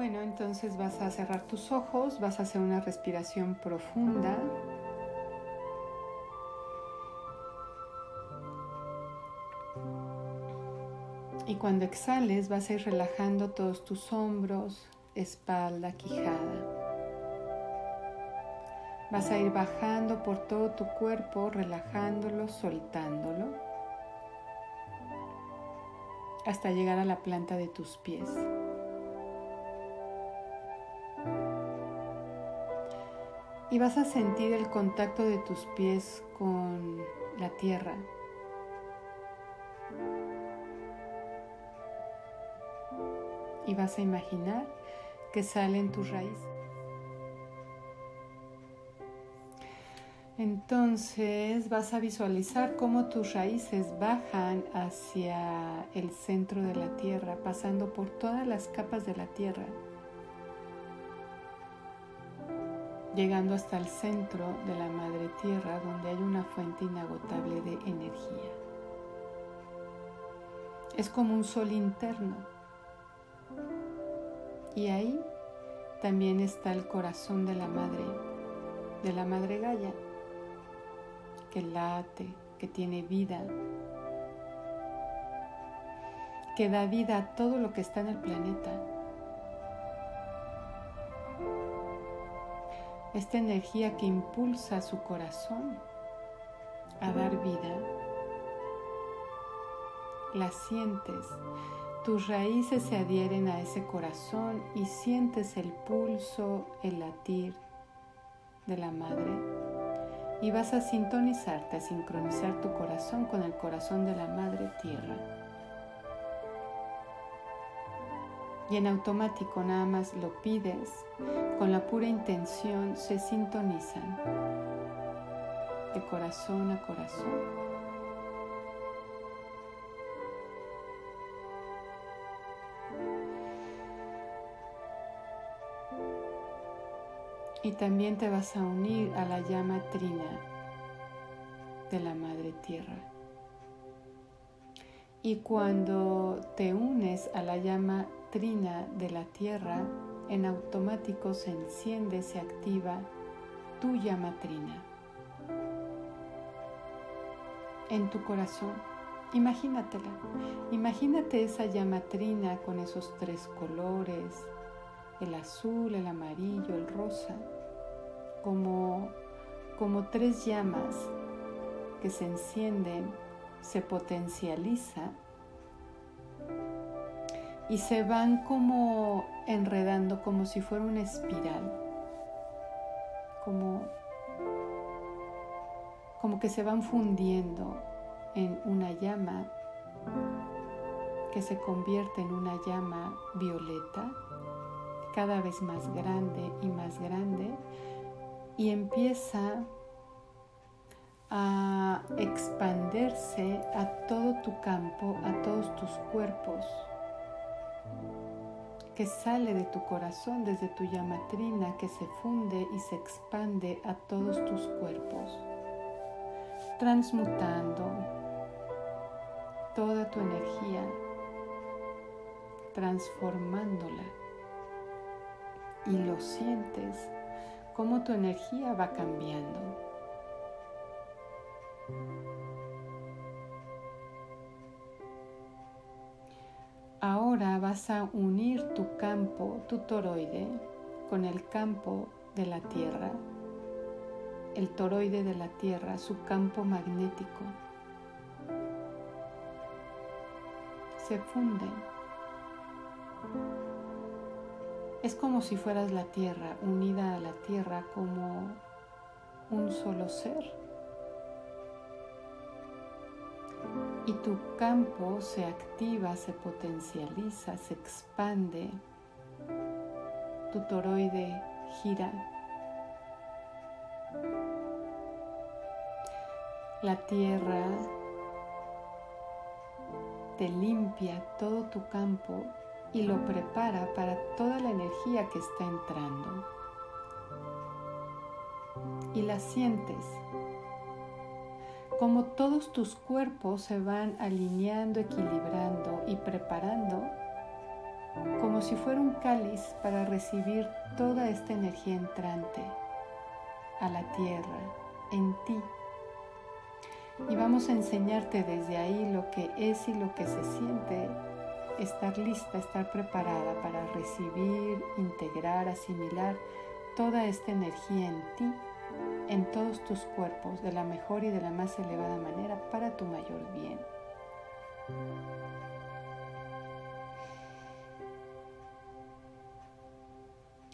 Bueno, entonces vas a cerrar tus ojos, vas a hacer una respiración profunda. Y cuando exhales vas a ir relajando todos tus hombros, espalda, quijada. Vas a ir bajando por todo tu cuerpo, relajándolo, soltándolo, hasta llegar a la planta de tus pies. Y vas a sentir el contacto de tus pies con la tierra. Y vas a imaginar que salen tus raíces. Entonces vas a visualizar cómo tus raíces bajan hacia el centro de la tierra, pasando por todas las capas de la tierra. Llegando hasta el centro de la madre tierra donde hay una fuente inagotable de energía. Es como un sol interno. Y ahí también está el corazón de la madre, de la madre Gaia, que late, que tiene vida, que da vida a todo lo que está en el planeta. Esta energía que impulsa su corazón a dar vida. La sientes, tus raíces se adhieren a ese corazón y sientes el pulso, el latir de la madre. Y vas a sintonizarte, a sincronizar tu corazón con el corazón de la madre tierra. Y en automático nada más lo pides, con la pura intención se sintonizan de corazón a corazón. Y también te vas a unir a la llama trina de la Madre Tierra. Y cuando te unes a la llama trina de la tierra, en automático se enciende, se activa tu llama trina. En tu corazón, imagínatela. Imagínate esa llama trina con esos tres colores, el azul, el amarillo, el rosa, como, como tres llamas que se encienden, se potencializa y se van como enredando como si fuera una espiral, como, como que se van fundiendo en una llama que se convierte en una llama violeta, cada vez más grande y más grande, y empieza a expandirse a todo tu campo, a todos tus cuerpos que sale de tu corazón desde tu llamatrina, que se funde y se expande a todos tus cuerpos, transmutando toda tu energía, transformándola. Y lo sientes como tu energía va cambiando. Ahora vas a unir tu campo, tu toroide, con el campo de la Tierra, el toroide de la Tierra, su campo magnético. Se funden. Es como si fueras la Tierra, unida a la Tierra como un solo ser. Y tu campo se activa, se potencializa, se expande, tu toroide gira. La tierra te limpia todo tu campo y lo prepara para toda la energía que está entrando. Y la sientes como todos tus cuerpos se van alineando, equilibrando y preparando como si fuera un cáliz para recibir toda esta energía entrante a la tierra, en ti. Y vamos a enseñarte desde ahí lo que es y lo que se siente, estar lista, estar preparada para recibir, integrar, asimilar toda esta energía en ti, en todos tus cuerpos, de la mejor y de la más elevada manera para tu mayor bien.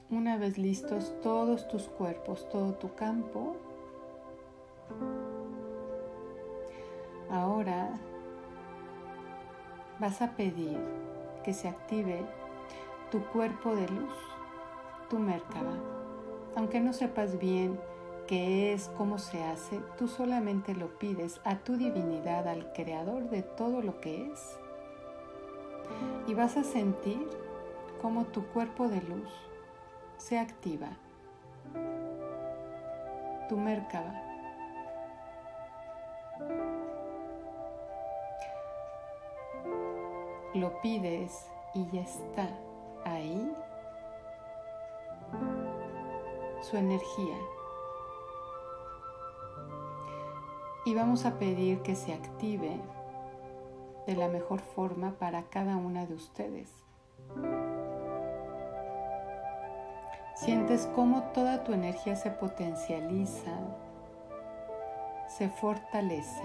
Una vez listos todos tus cuerpos, todo tu campo, ahora vas a pedir que se active tu cuerpo de luz, tu Merkaba. Aunque no sepas bien qué es, cómo se hace, tú solamente lo pides a tu divinidad, al creador de todo lo que es. Y vas a sentir cómo tu cuerpo de luz se activa. Tu Merkaba. Lo pides y ya está ahí su energía. Y vamos a pedir que se active de la mejor forma para cada una de ustedes. Sientes cómo toda tu energía se potencializa, se fortalece.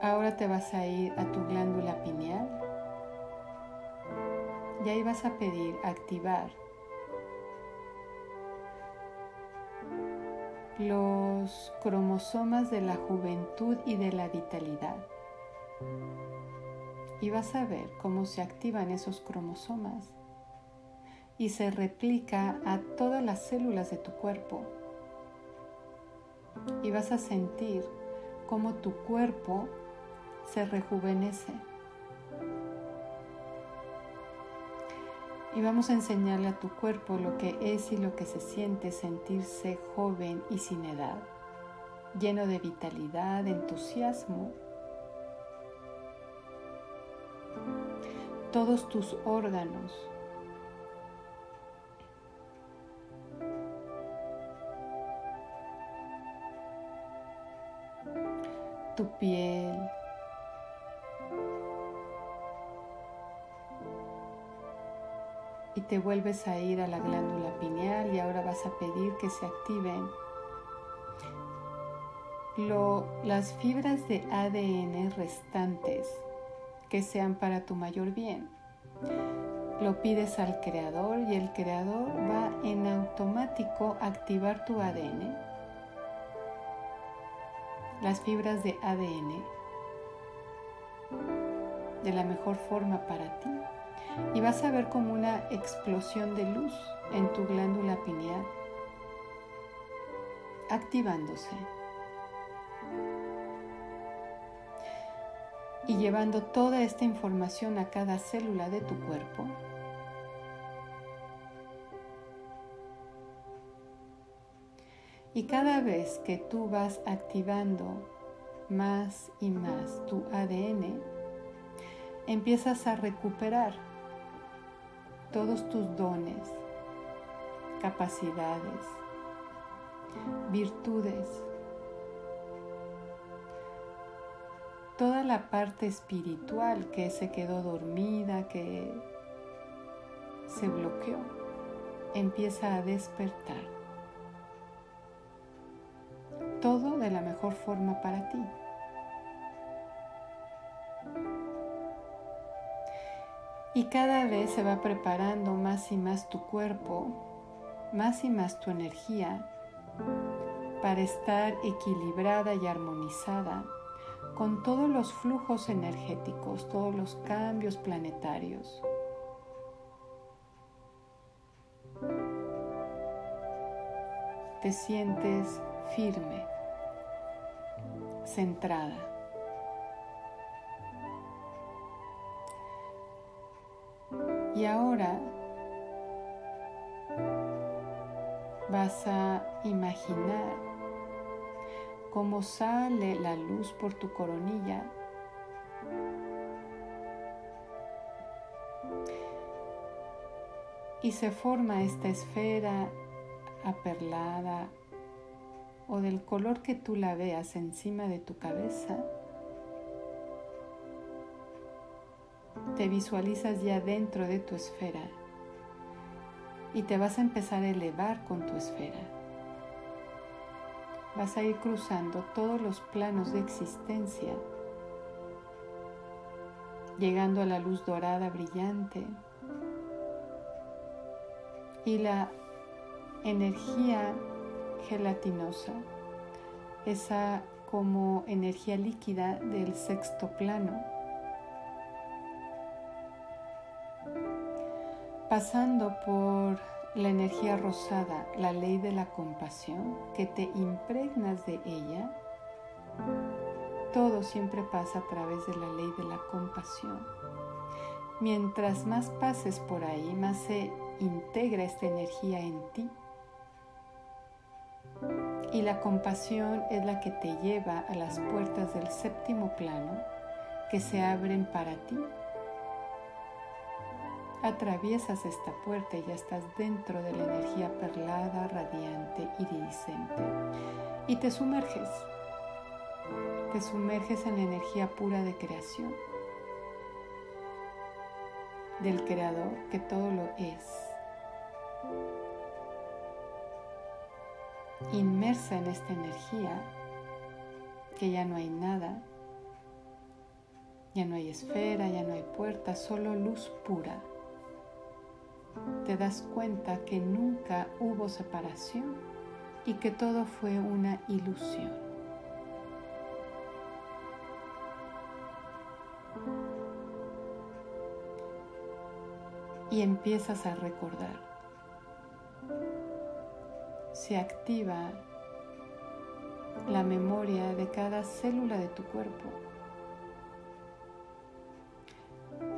Ahora te vas a ir a tu glándula pineal y ahí vas a pedir activar los cromosomas de la juventud y de la vitalidad y vas a ver cómo se activan esos cromosomas y se replica a todas las células de tu cuerpo. Y vas a sentir cómo tu cuerpo se rejuvenece. Y vamos a enseñarle a tu cuerpo lo que es y lo que se siente sentirse joven y sin edad, lleno de vitalidad, entusiasmo todos tus órganos. Tu piel. Te vuelves a ir a la glándula pineal y ahora vas a pedir que se activen las fibras de ADN restantes que sean para tu mayor bien. Lo pides al creador y el creador va en automático a activar tu ADN, las fibras de ADN, de la mejor forma para ti. Y vas a ver como una explosión de luz en tu glándula pineal, activándose. y llevando toda esta información a cada célula de tu cuerpo. Y cada vez que tú vas activando más y más tu ADN, empiezas a recuperar todos tus dones, capacidades, virtudes, toda la parte espiritual que se quedó dormida, que se bloqueó, empieza a despertar. Todo de la mejor forma para ti. Y cada vez se va preparando más y más tu cuerpo, más y más tu energía para estar equilibrada y armonizada con todos los flujos energéticos, todos los cambios planetarios. Te sientes firme, centrada. Y ahora vas a imaginar cómo sale la luz por tu coronilla y se forma esta esfera aperlada o del color que tú la veas encima de tu cabeza. Te visualizas ya dentro de tu esfera y te vas a empezar a elevar con tu esfera. Vas a ir cruzando todos los planos de existencia, llegando a la luz dorada brillante y la energía gelatinosa, esa como energía líquida del sexto plano, pasando por la energía rosada, la ley de la compasión, que te impregnas de ella, todo siempre pasa a través de la ley de la compasión. Mientras más pases por ahí, más se integra esta energía en ti. Y la compasión es la que te lleva a las puertas del séptimo plano que se abren para ti. Atraviesas esta puerta y ya estás dentro de la energía perlada, radiante, iridiscente. Y te sumerges. Te sumerges en la energía pura de creación. Del Creador que todo lo es. inmersa en esta energía, que ya no hay nada, ya no hay esfera, ya no hay puerta, solo luz pura. Te das cuenta que nunca hubo separación y que todo fue una ilusión. Y empiezas a recordar se activa la memoria de cada célula de tu cuerpo,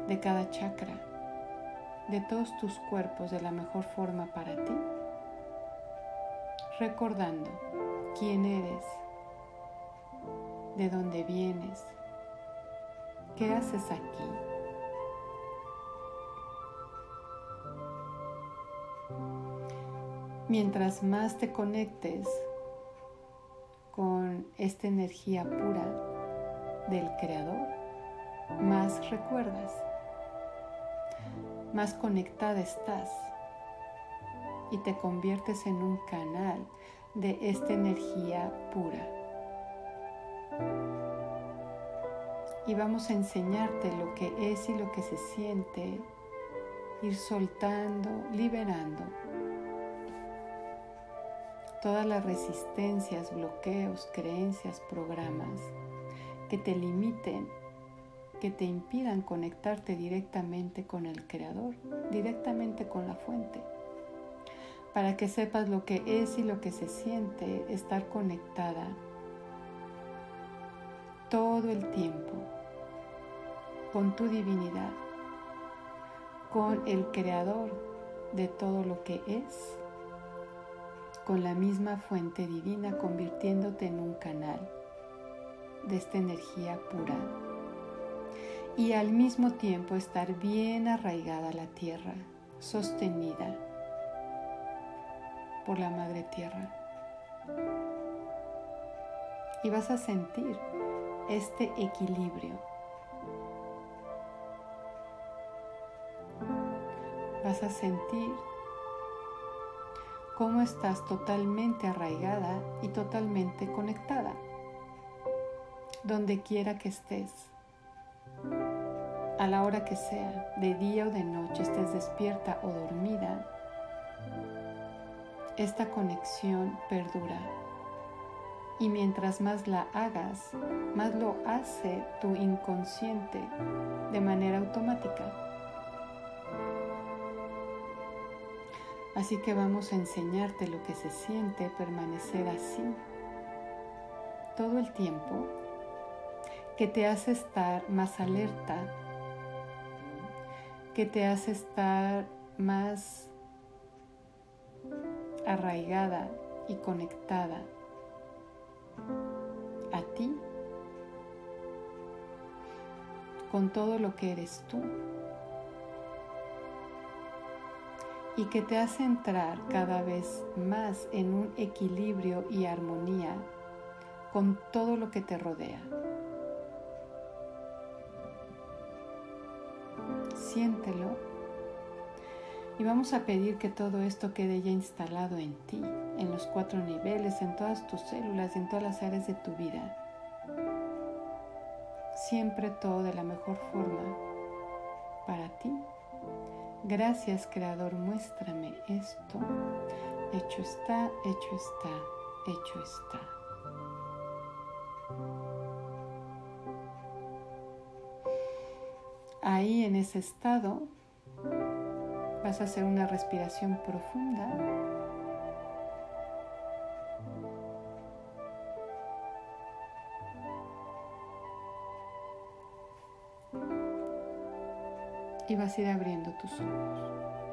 de cada chakra, de todos tus cuerpos de la mejor forma para ti, recordando quién eres, de dónde vienes, qué haces aquí. Mientras más te conectes con esta energía pura del Creador, más recuerdas, más conectada estás y te conviertes en un canal de esta energía pura. Y vamos a enseñarte lo que es y lo que se siente, ir soltando, liberando todas las resistencias, bloqueos, creencias, programas que te limiten, que te impidan conectarte directamente con el Creador, directamente con la fuente, para que sepas lo que es y lo que se siente estar conectada todo el tiempo con tu divinidad, con el Creador de todo lo que es con la misma fuente divina convirtiéndote en un canal de esta energía pura y al mismo tiempo estar bien arraigada a la tierra, sostenida por la madre tierra. Y vas a sentir este equilibrio. Vas a sentir cómo estás totalmente arraigada y totalmente conectada, donde quiera que estés, a la hora que sea, de día o de noche, estés despierta o dormida, esta conexión perdura. Y mientras más la hagas, más lo hace tu inconsciente de manera automática. Así que vamos a enseñarte lo que se siente permanecer así todo el tiempo, que te hace estar más alerta, que te hace estar más arraigada y conectada a ti con todo lo que eres tú y que te hace entrar cada vez más en un equilibrio y armonía con todo lo que te rodea. Siéntelo y vamos a pedir que todo esto quede ya instalado en ti, en los cuatro niveles, en todas tus células, en todas las áreas de tu vida. Siempre todo de la mejor forma para ti. Gracias Creador, muéstrame esto. Hecho está, hecho está, hecho está. Ahí en ese estado vas a hacer una respiración profunda. Y vas a ir abriendo tus ojos.